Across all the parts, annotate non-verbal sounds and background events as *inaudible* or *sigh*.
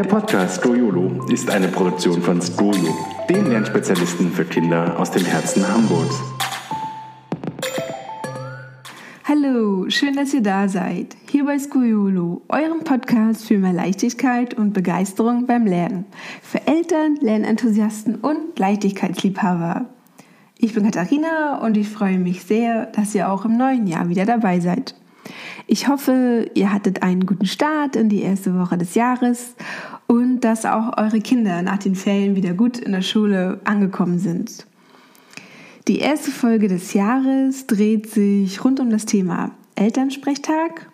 Der Podcast Stroyolo ist eine Produktion von Stroyo, den Lernspezialisten für Kinder aus dem Herzen Hamburgs. Hallo, schön, dass ihr da seid. Hier bei Skuyolo, eurem Podcast für mehr Leichtigkeit und Begeisterung beim Lernen. Für Eltern, Lernenthusiasten und Leichtigkeitsliebhaber. Ich bin Katharina und ich freue mich sehr, dass ihr auch im neuen Jahr wieder dabei seid. Ich hoffe, ihr hattet einen guten Start in die erste Woche des Jahres und dass auch eure Kinder nach den Ferien wieder gut in der Schule angekommen sind. Die erste Folge des Jahres dreht sich rund um das Thema Elternsprechtag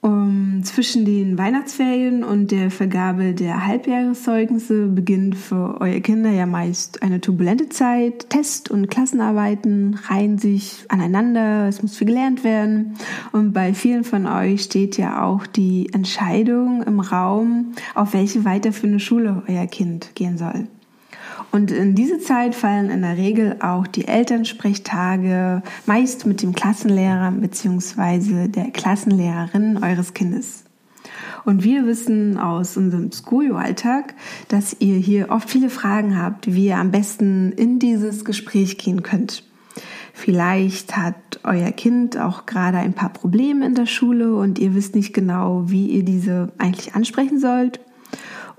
um, zwischen den Weihnachtsferien und der Vergabe der Halbjahreszeugnisse beginnt für eure Kinder ja meist eine turbulente Zeit. Test- und Klassenarbeiten reihen sich aneinander, es muss viel gelernt werden. Und bei vielen von euch steht ja auch die Entscheidung im Raum, auf welche weiterführende Schule euer Kind gehen soll. Und in diese Zeit fallen in der Regel auch die Elternsprechtage, meist mit dem Klassenlehrer bzw. der Klassenlehrerin eures Kindes. Und wir wissen aus unserem Schoolio-Alltag, dass ihr hier oft viele Fragen habt, wie ihr am besten in dieses Gespräch gehen könnt. Vielleicht hat euer Kind auch gerade ein paar Probleme in der Schule und ihr wisst nicht genau, wie ihr diese eigentlich ansprechen sollt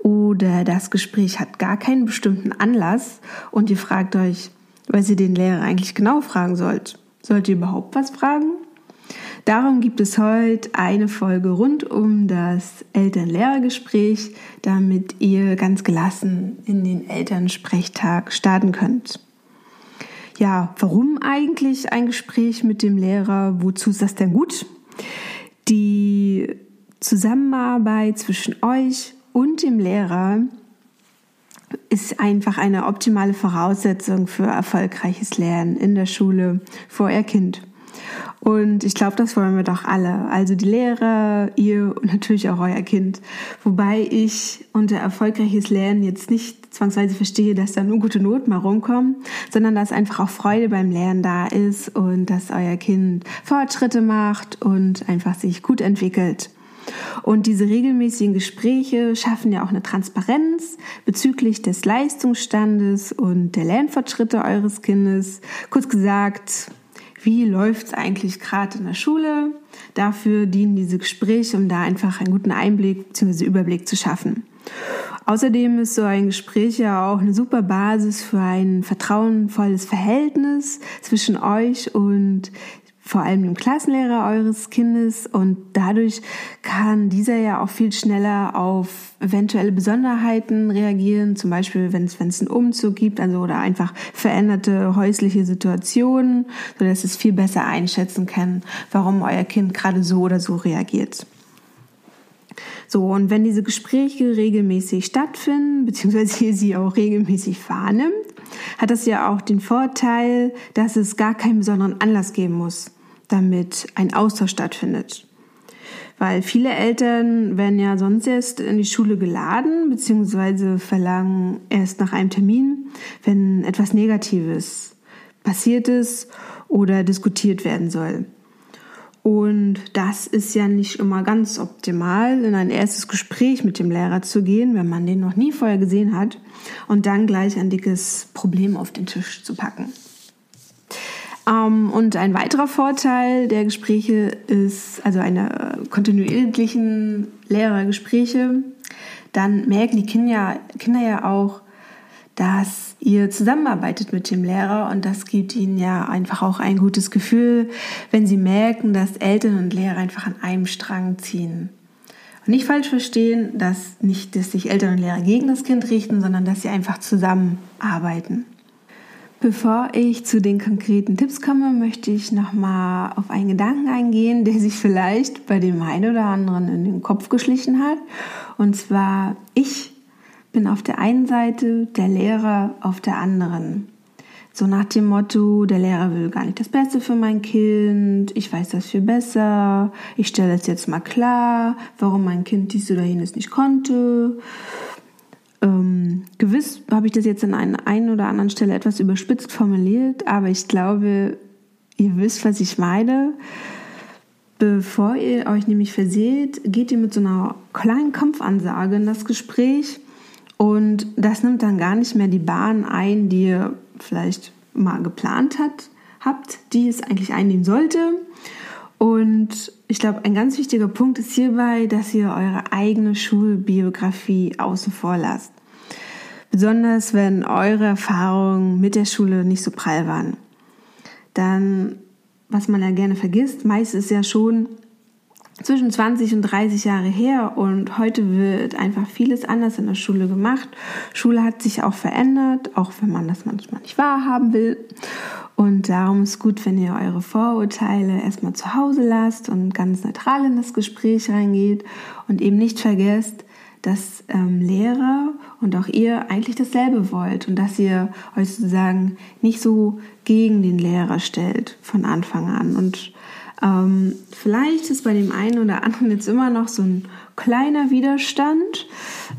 oder das Gespräch hat gar keinen bestimmten Anlass und ihr fragt euch, was ihr den Lehrer eigentlich genau fragen sollt. Sollt ihr überhaupt was fragen? Darum gibt es heute eine Folge rund um das Eltern-Lehrer-Gespräch, damit ihr ganz gelassen in den Elternsprechtag starten könnt. Ja, warum eigentlich ein Gespräch mit dem Lehrer? Wozu ist das denn gut? Die Zusammenarbeit zwischen euch und dem Lehrer ist einfach eine optimale Voraussetzung für erfolgreiches Lernen in der Schule für euer Kind. Und ich glaube, das wollen wir doch alle. Also die Lehrer, ihr und natürlich auch euer Kind. Wobei ich unter erfolgreiches Lernen jetzt nicht zwangsweise verstehe, dass da nur gute Noten mal rumkommen, sondern dass einfach auch Freude beim Lernen da ist und dass euer Kind Fortschritte macht und einfach sich gut entwickelt. Und diese regelmäßigen Gespräche schaffen ja auch eine Transparenz bezüglich des Leistungsstandes und der Lernfortschritte eures Kindes. Kurz gesagt, wie läuft es eigentlich gerade in der Schule? Dafür dienen diese Gespräche, um da einfach einen guten Einblick bzw. Überblick zu schaffen. Außerdem ist so ein Gespräch ja auch eine super Basis für ein vertrauenvolles Verhältnis zwischen euch und vor allem dem Klassenlehrer eures Kindes und dadurch kann dieser ja auch viel schneller auf eventuelle Besonderheiten reagieren, zum Beispiel wenn es, wenn es einen Umzug gibt, also oder einfach veränderte häusliche Situationen, so dass es viel besser einschätzen kann, warum euer Kind gerade so oder so reagiert. So, und wenn diese Gespräche regelmäßig stattfinden, beziehungsweise ihr sie auch regelmäßig wahrnimmt, hat das ja auch den Vorteil, dass es gar keinen besonderen Anlass geben muss damit ein Austausch stattfindet. Weil viele Eltern werden ja sonst erst in die Schule geladen, beziehungsweise verlangen erst nach einem Termin, wenn etwas Negatives passiert ist oder diskutiert werden soll. Und das ist ja nicht immer ganz optimal, in ein erstes Gespräch mit dem Lehrer zu gehen, wenn man den noch nie vorher gesehen hat, und dann gleich ein dickes Problem auf den Tisch zu packen. Ähm, und ein weiterer Vorteil der Gespräche ist, also eine kontinuierlichen Lehrergespräche, dann merken die Kinder, Kinder ja auch, dass ihr zusammenarbeitet mit dem Lehrer und das gibt ihnen ja einfach auch ein gutes Gefühl, wenn sie merken, dass Eltern und Lehrer einfach an einem Strang ziehen. Und nicht falsch verstehen, dass nicht, dass sich Eltern und Lehrer gegen das Kind richten, sondern dass sie einfach zusammenarbeiten. Bevor ich zu den konkreten Tipps komme, möchte ich nochmal auf einen Gedanken eingehen, der sich vielleicht bei dem einen oder anderen in den Kopf geschlichen hat. Und zwar, ich bin auf der einen Seite, der Lehrer auf der anderen. So nach dem Motto, der Lehrer will gar nicht das Beste für mein Kind, ich weiß das viel besser, ich stelle es jetzt mal klar, warum mein Kind dies oder jenes nicht konnte. Ähm, gewiss habe ich das jetzt an einer einen oder anderen Stelle etwas überspitzt formuliert, aber ich glaube, ihr wisst, was ich meine. Bevor ihr euch nämlich verseht, geht ihr mit so einer kleinen Kampfansage in das Gespräch und das nimmt dann gar nicht mehr die Bahn ein, die ihr vielleicht mal geplant hat, habt, die es eigentlich einnehmen sollte. Und ich glaube, ein ganz wichtiger Punkt ist hierbei, dass ihr eure eigene Schulbiografie außen vor lasst. Besonders wenn eure Erfahrungen mit der Schule nicht so prall waren. Dann, was man ja gerne vergisst, meist ist ja schon zwischen 20 und 30 Jahre her und heute wird einfach vieles anders in der Schule gemacht. Schule hat sich auch verändert, auch wenn man das manchmal nicht wahrhaben will. Und darum ist gut, wenn ihr eure Vorurteile erstmal zu Hause lasst und ganz neutral in das Gespräch reingeht und eben nicht vergesst, dass ähm, Lehrer und auch ihr eigentlich dasselbe wollt und dass ihr euch sozusagen nicht so gegen den Lehrer stellt von Anfang an. Und ähm, vielleicht ist bei dem einen oder anderen jetzt immer noch so ein kleiner Widerstand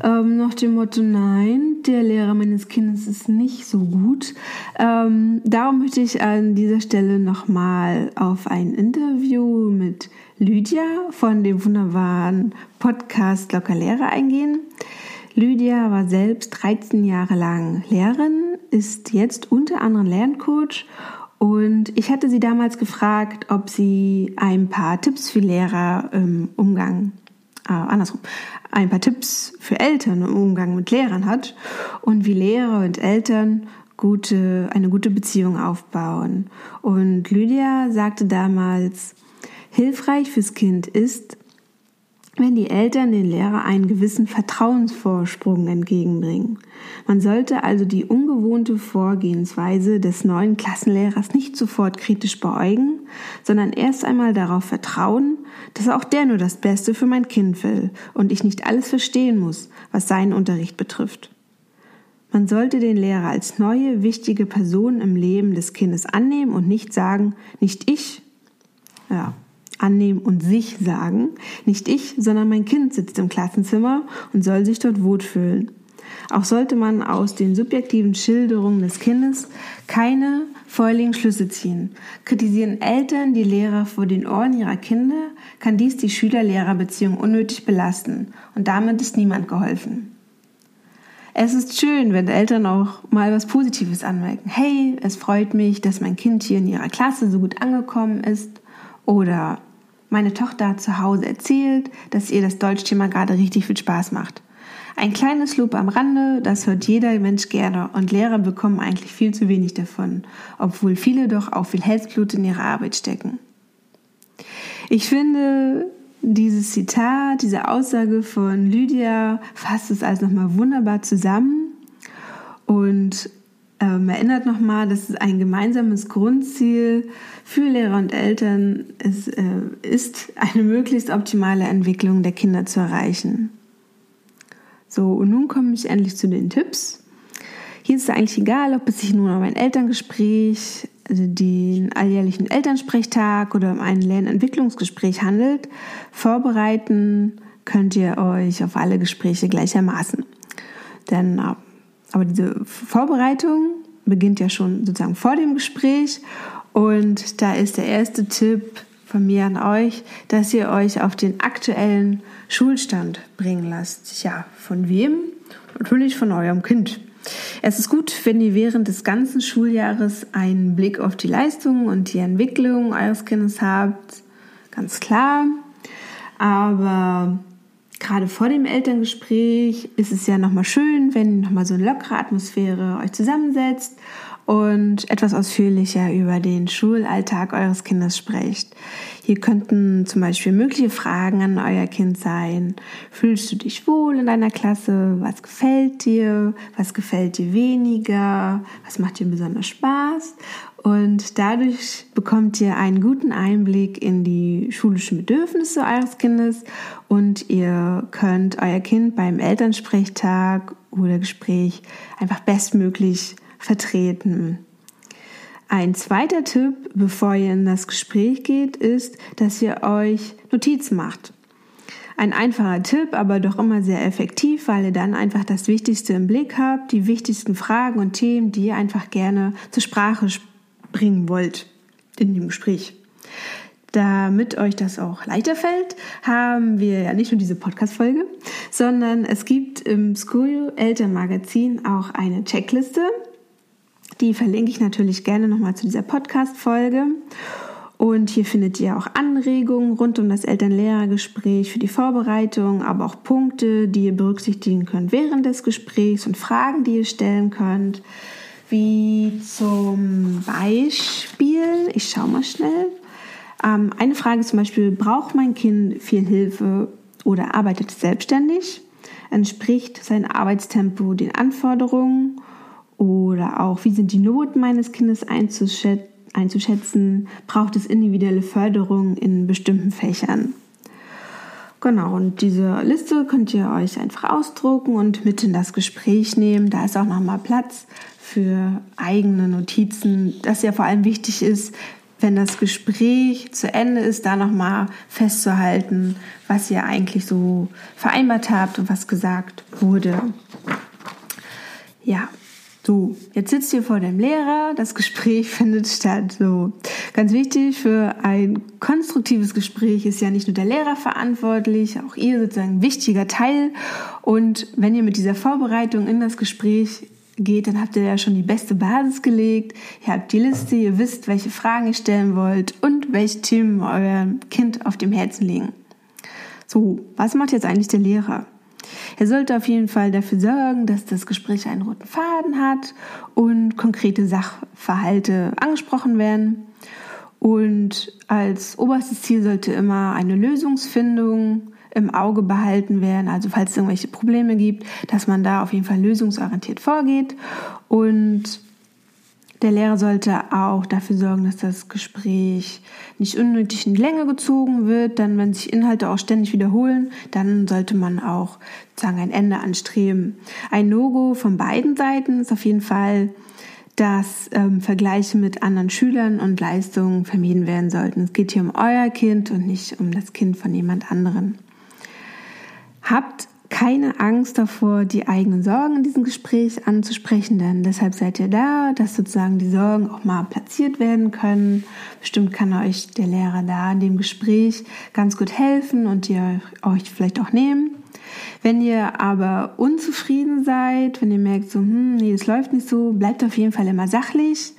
ähm, nach dem Motto, nein, der Lehrer meines Kindes ist nicht so gut. Ähm, darum möchte ich an dieser Stelle nochmal auf ein Interview mit Lydia von dem wunderbaren Podcast Locker Lehrer eingehen. Lydia war selbst 13 Jahre lang Lehrerin, ist jetzt unter anderem Lerncoach und ich hatte sie damals gefragt, ob sie ein paar Tipps für Lehrer im Umgang, äh, andersrum, ein paar Tipps für Eltern im Umgang mit Lehrern hat und wie Lehrer und Eltern gute, eine gute Beziehung aufbauen. Und Lydia sagte damals, hilfreich fürs Kind ist, wenn die Eltern den Lehrer einen gewissen Vertrauensvorsprung entgegenbringen. Man sollte also die ungewohnte Vorgehensweise des neuen Klassenlehrers nicht sofort kritisch beäugen, sondern erst einmal darauf vertrauen, dass auch der nur das Beste für mein Kind will und ich nicht alles verstehen muss, was seinen Unterricht betrifft. Man sollte den Lehrer als neue, wichtige Person im Leben des Kindes annehmen und nicht sagen, nicht ich, ja, annehmen und sich sagen. Nicht ich, sondern mein Kind sitzt im Klassenzimmer und soll sich dort wohlfühlen. Auch sollte man aus den subjektiven Schilderungen des Kindes keine feuligen Schlüsse ziehen. Kritisieren Eltern die Lehrer vor den Ohren ihrer Kinder, kann dies die Schüler-Lehrer-Beziehung unnötig belasten und damit ist niemand geholfen. Es ist schön, wenn Eltern auch mal was Positives anmerken. Hey, es freut mich, dass mein Kind hier in ihrer Klasse so gut angekommen ist. Oder meine Tochter hat zu Hause erzählt, dass ihr das Deutschthema gerade richtig viel Spaß macht. Ein kleines Lob am Rande, das hört jeder Mensch gerne und Lehrer bekommen eigentlich viel zu wenig davon, obwohl viele doch auch viel Herzblut in ihre Arbeit stecken. Ich finde, dieses Zitat, diese Aussage von Lydia fasst es also nochmal wunderbar zusammen und ähm, erinnert nochmal, dass es ein gemeinsames Grundziel für Lehrer und Eltern ist, äh, ist, eine möglichst optimale Entwicklung der Kinder zu erreichen. So, und nun komme ich endlich zu den Tipps. Hier ist es eigentlich egal, ob es sich nun um ein Elterngespräch, also den alljährlichen Elternsprechtag oder um ein Lernentwicklungsgespräch handelt. Vorbereiten könnt ihr euch auf alle Gespräche gleichermaßen. Denn äh, aber diese Vorbereitung beginnt ja schon sozusagen vor dem Gespräch und da ist der erste Tipp von mir an euch, dass ihr euch auf den aktuellen Schulstand bringen lasst. Ja, von wem? Natürlich von eurem Kind. Es ist gut, wenn ihr während des ganzen Schuljahres einen Blick auf die Leistungen und die Entwicklung eures Kindes habt. Ganz klar. Aber gerade vor dem Elterngespräch ist es ja nochmal schön, wenn nochmal so eine lockere Atmosphäre euch zusammensetzt und etwas ausführlicher über den Schulalltag eures Kindes sprecht. Hier könnten zum Beispiel mögliche Fragen an euer Kind sein. Fühlst du dich wohl in deiner Klasse? Was gefällt dir? Was gefällt dir weniger? Was macht dir besonders Spaß? Und dadurch bekommt ihr einen guten Einblick in die schulischen Bedürfnisse eures Kindes und ihr könnt euer Kind beim Elternsprechtag oder Gespräch einfach bestmöglich vertreten. Ein zweiter Tipp, bevor ihr in das Gespräch geht, ist, dass ihr euch Notizen macht. Ein einfacher Tipp, aber doch immer sehr effektiv, weil ihr dann einfach das Wichtigste im Blick habt, die wichtigsten Fragen und Themen, die ihr einfach gerne zur Sprache bringen wollt in dem Gespräch. Damit euch das auch leichter fällt, haben wir ja nicht nur diese Podcast-Folge, sondern es gibt im School Elternmagazin auch eine Checkliste. Die verlinke ich natürlich gerne nochmal zu dieser Podcast-Folge. Und hier findet ihr auch Anregungen rund um das Eltern-Lehrer-Gespräch für die Vorbereitung, aber auch Punkte, die ihr berücksichtigen könnt während des Gesprächs und Fragen, die ihr stellen könnt. Wie zum Beispiel, ich schaue mal schnell, ähm, eine Frage zum Beispiel, braucht mein Kind viel Hilfe oder arbeitet selbstständig? Entspricht sein Arbeitstempo den Anforderungen? Oder auch, wie sind die Noten meines Kindes einzuschätzen? braucht es individuelle Förderung in bestimmten Fächern. Genau, und diese Liste könnt ihr euch einfach ausdrucken und mit in das Gespräch nehmen. Da ist auch nochmal Platz für eigene Notizen, das ja vor allem wichtig ist, wenn das Gespräch zu Ende ist, da nochmal festzuhalten, was ihr eigentlich so vereinbart habt und was gesagt wurde. Ja, so, jetzt sitzt ihr vor dem Lehrer, das Gespräch *laughs* findet statt. So, ganz wichtig für ein konstruktives Gespräch ist ja nicht nur der Lehrer verantwortlich, auch ihr sozusagen ein wichtiger Teil. Und wenn ihr mit dieser Vorbereitung in das Gespräch geht, dann habt ihr ja schon die beste Basis gelegt. Ihr habt die Liste, ihr wisst, welche Fragen ihr stellen wollt und welche Themen eurem Kind auf dem Herzen liegen. So, was macht jetzt eigentlich der Lehrer? Er sollte auf jeden Fall dafür sorgen, dass das Gespräch einen roten Faden hat und konkrete Sachverhalte angesprochen werden. Und als oberstes Ziel sollte immer eine Lösungsfindung im Auge behalten werden. Also falls es irgendwelche Probleme gibt, dass man da auf jeden Fall lösungsorientiert vorgeht. Und der Lehrer sollte auch dafür sorgen, dass das Gespräch nicht unnötig in die Länge gezogen wird. Dann, wenn sich Inhalte auch ständig wiederholen, dann sollte man auch sagen ein Ende anstreben. Ein No-Go von beiden Seiten ist auf jeden Fall, dass ähm, Vergleiche mit anderen Schülern und Leistungen vermieden werden sollten. Es geht hier um euer Kind und nicht um das Kind von jemand anderen. Habt keine Angst davor, die eigenen Sorgen in diesem Gespräch anzusprechen, denn deshalb seid ihr da, dass sozusagen die Sorgen auch mal platziert werden können. Bestimmt kann euch der Lehrer da in dem Gespräch ganz gut helfen und ihr euch vielleicht auch nehmen. Wenn ihr aber unzufrieden seid, wenn ihr merkt, so, hm, nee, es läuft nicht so, bleibt auf jeden Fall immer sachlich.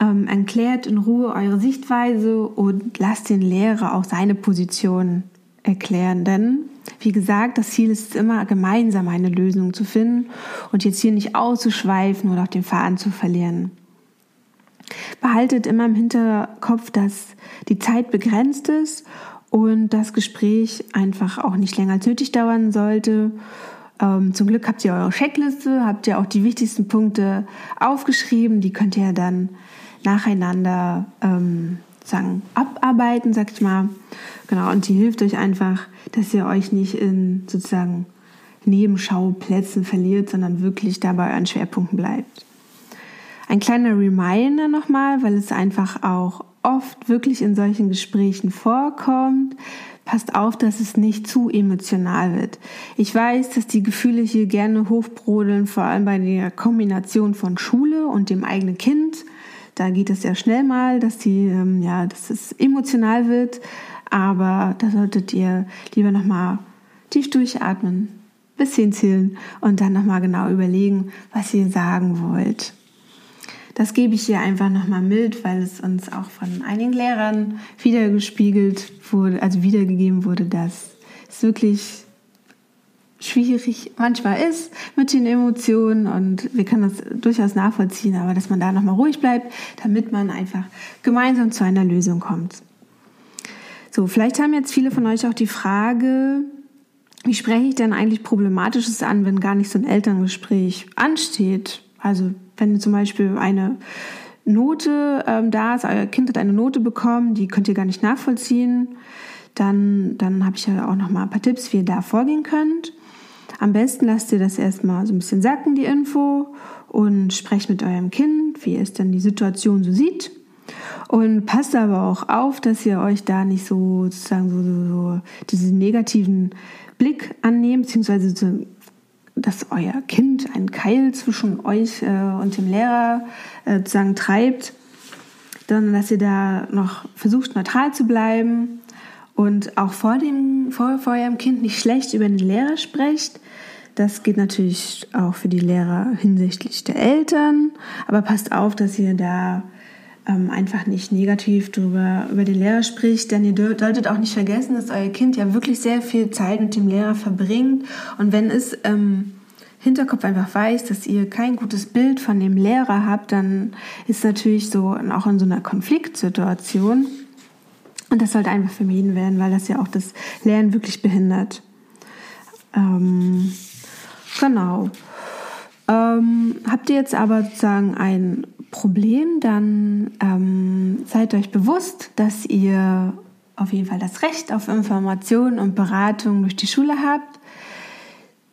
Ähm, erklärt in Ruhe eure Sichtweise und lasst den Lehrer auch seine Position erklären, denn wie gesagt, das Ziel ist immer, gemeinsam eine Lösung zu finden und jetzt hier nicht auszuschweifen oder auch den Faden zu verlieren. Behaltet immer im Hinterkopf, dass die Zeit begrenzt ist und das Gespräch einfach auch nicht länger als nötig dauern sollte. Ähm, zum Glück habt ihr eure Checkliste, habt ihr auch die wichtigsten Punkte aufgeschrieben. Die könnt ihr dann nacheinander ähm, sagen, abarbeiten, sag ich mal. Genau, und die hilft euch einfach, dass ihr euch nicht in sozusagen Nebenschauplätzen verliert, sondern wirklich dabei an Schwerpunkten bleibt. Ein kleiner Reminder nochmal, weil es einfach auch oft wirklich in solchen Gesprächen vorkommt. Passt auf, dass es nicht zu emotional wird. Ich weiß, dass die Gefühle hier gerne hochbrodeln, vor allem bei der Kombination von Schule und dem eigenen Kind. Da geht es sehr schnell mal, dass die, ähm, ja, dass es emotional wird. Aber da solltet ihr lieber nochmal tief durchatmen, bis zehn zählen und dann nochmal genau überlegen, was ihr sagen wollt. Das gebe ich hier einfach nochmal mit, weil es uns auch von einigen Lehrern wiedergespiegelt wurde, also wiedergegeben wurde, dass es wirklich schwierig manchmal ist mit den Emotionen und wir können das durchaus nachvollziehen, aber dass man da nochmal ruhig bleibt, damit man einfach gemeinsam zu einer Lösung kommt. So, vielleicht haben jetzt viele von euch auch die Frage, wie spreche ich denn eigentlich Problematisches an, wenn gar nicht so ein Elterngespräch ansteht? Also wenn zum Beispiel eine Note ähm, da ist, euer Kind hat eine Note bekommen, die könnt ihr gar nicht nachvollziehen, dann, dann habe ich ja auch noch mal ein paar Tipps, wie ihr da vorgehen könnt. Am besten lasst ihr das erstmal so ein bisschen sacken, die Info, und sprecht mit eurem Kind, wie es denn die Situation so sieht. Und passt aber auch auf, dass ihr euch da nicht so sozusagen so, so, so diesen negativen Blick annehmt, beziehungsweise so, dass euer Kind einen Keil zwischen euch äh, und dem Lehrer äh, sozusagen treibt. sondern dass ihr da noch versucht, neutral zu bleiben und auch vor, dem, vor, vor eurem Kind nicht schlecht über den Lehrer sprecht. Das geht natürlich auch für die Lehrer hinsichtlich der Eltern, aber passt auf, dass ihr da ähm, einfach nicht negativ drüber, über den Lehrer spricht, denn ihr solltet auch nicht vergessen, dass euer Kind ja wirklich sehr viel Zeit mit dem Lehrer verbringt und wenn es ähm, Hinterkopf einfach weiß, dass ihr kein gutes Bild von dem Lehrer habt, dann ist natürlich so auch in so einer Konfliktsituation und das sollte einfach vermieden werden, weil das ja auch das Lernen wirklich behindert. Ähm, genau. Ähm, habt ihr jetzt aber sozusagen ein Problem, dann ähm, seid euch bewusst, dass ihr auf jeden Fall das Recht auf Information und Beratung durch die Schule habt.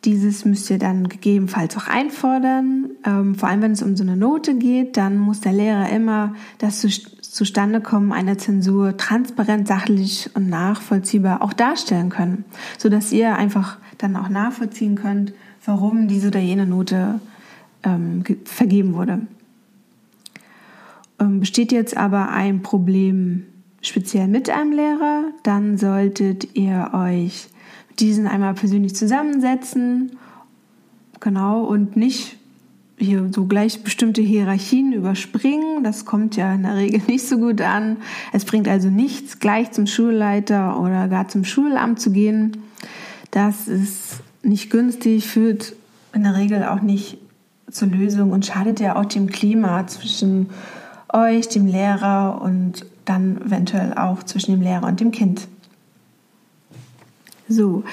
Dieses müsst ihr dann gegebenenfalls auch einfordern. Ähm, vor allem, wenn es um so eine Note geht, dann muss der Lehrer immer das zu, zustande kommen einer Zensur transparent, sachlich und nachvollziehbar auch darstellen können, sodass ihr einfach dann auch nachvollziehen könnt, warum diese oder jene Note ähm, vergeben wurde. Ähm, besteht jetzt aber ein Problem speziell mit einem Lehrer, dann solltet ihr euch diesen einmal persönlich zusammensetzen, genau, und nicht hier so gleich bestimmte Hierarchien überspringen. Das kommt ja in der Regel *laughs* nicht so gut an. Es bringt also nichts, gleich zum Schulleiter oder gar zum Schulamt zu gehen. Das ist nicht günstig, führt in der Regel auch nicht zur Lösung und schadet ja auch dem Klima zwischen euch, dem Lehrer und dann eventuell auch zwischen dem Lehrer und dem Kind. So,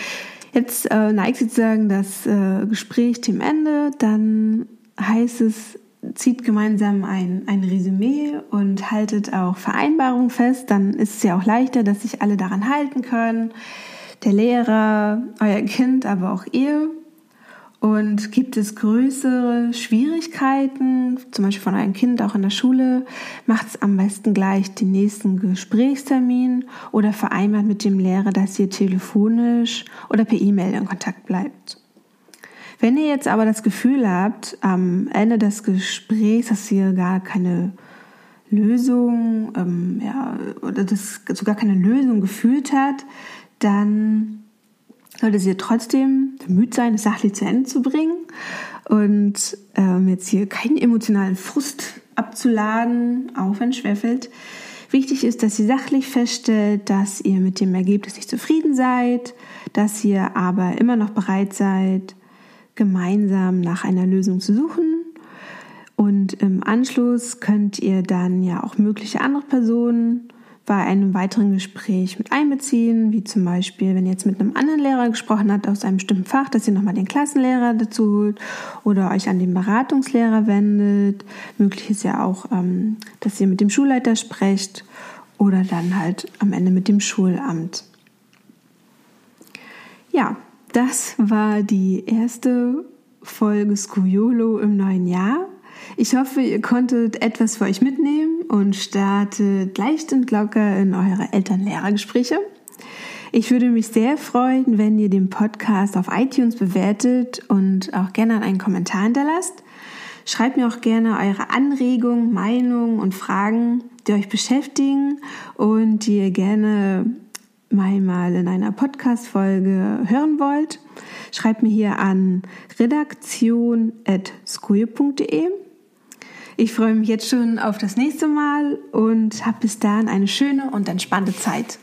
jetzt äh, neigt sozusagen das äh, Gespräch dem Ende. Dann heißt es, zieht gemeinsam ein, ein Resümee und haltet auch Vereinbarungen fest. Dann ist es ja auch leichter, dass sich alle daran halten können. Der Lehrer, euer Kind, aber auch ihr. Und gibt es größere Schwierigkeiten, zum Beispiel von einem Kind auch in der Schule, macht es am besten gleich den nächsten Gesprächstermin oder vereinbart mit dem Lehrer, dass ihr telefonisch oder per E-Mail in Kontakt bleibt. Wenn ihr jetzt aber das Gefühl habt, am Ende des Gesprächs, dass ihr gar keine Lösung, ähm, ja, oder das sogar keine Lösung gefühlt hat, dann sollte sie trotzdem bemüht sein, es sachlich zu Ende zu bringen und ähm, jetzt hier keinen emotionalen Frust abzuladen, auch wenn schwerfällt. Wichtig ist, dass ihr sachlich feststellt, dass ihr mit dem Ergebnis nicht zufrieden seid, dass ihr aber immer noch bereit seid, gemeinsam nach einer Lösung zu suchen. Und im Anschluss könnt ihr dann ja auch mögliche andere Personen bei einem weiteren Gespräch mit einbeziehen, wie zum Beispiel, wenn ihr jetzt mit einem anderen Lehrer gesprochen habt aus einem bestimmten Fach, dass ihr nochmal den Klassenlehrer dazu holt oder euch an den Beratungslehrer wendet. Möglich ist ja auch, ähm, dass ihr mit dem Schulleiter sprecht oder dann halt am Ende mit dem Schulamt. Ja, das war die erste Folge Skuriolo im neuen Jahr. Ich hoffe, ihr konntet etwas für euch mitnehmen und startet leicht und locker in eure Eltern-Lehrer-Gespräche. Ich würde mich sehr freuen, wenn ihr den Podcast auf iTunes bewertet und auch gerne einen Kommentar hinterlasst. Schreibt mir auch gerne eure Anregungen, Meinungen und Fragen, die euch beschäftigen und die ihr gerne mal in einer Podcast-Folge hören wollt. Schreibt mir hier an redaktion.skoje.de ich freue mich jetzt schon auf das nächste Mal und habe bis dahin eine schöne und entspannte Zeit.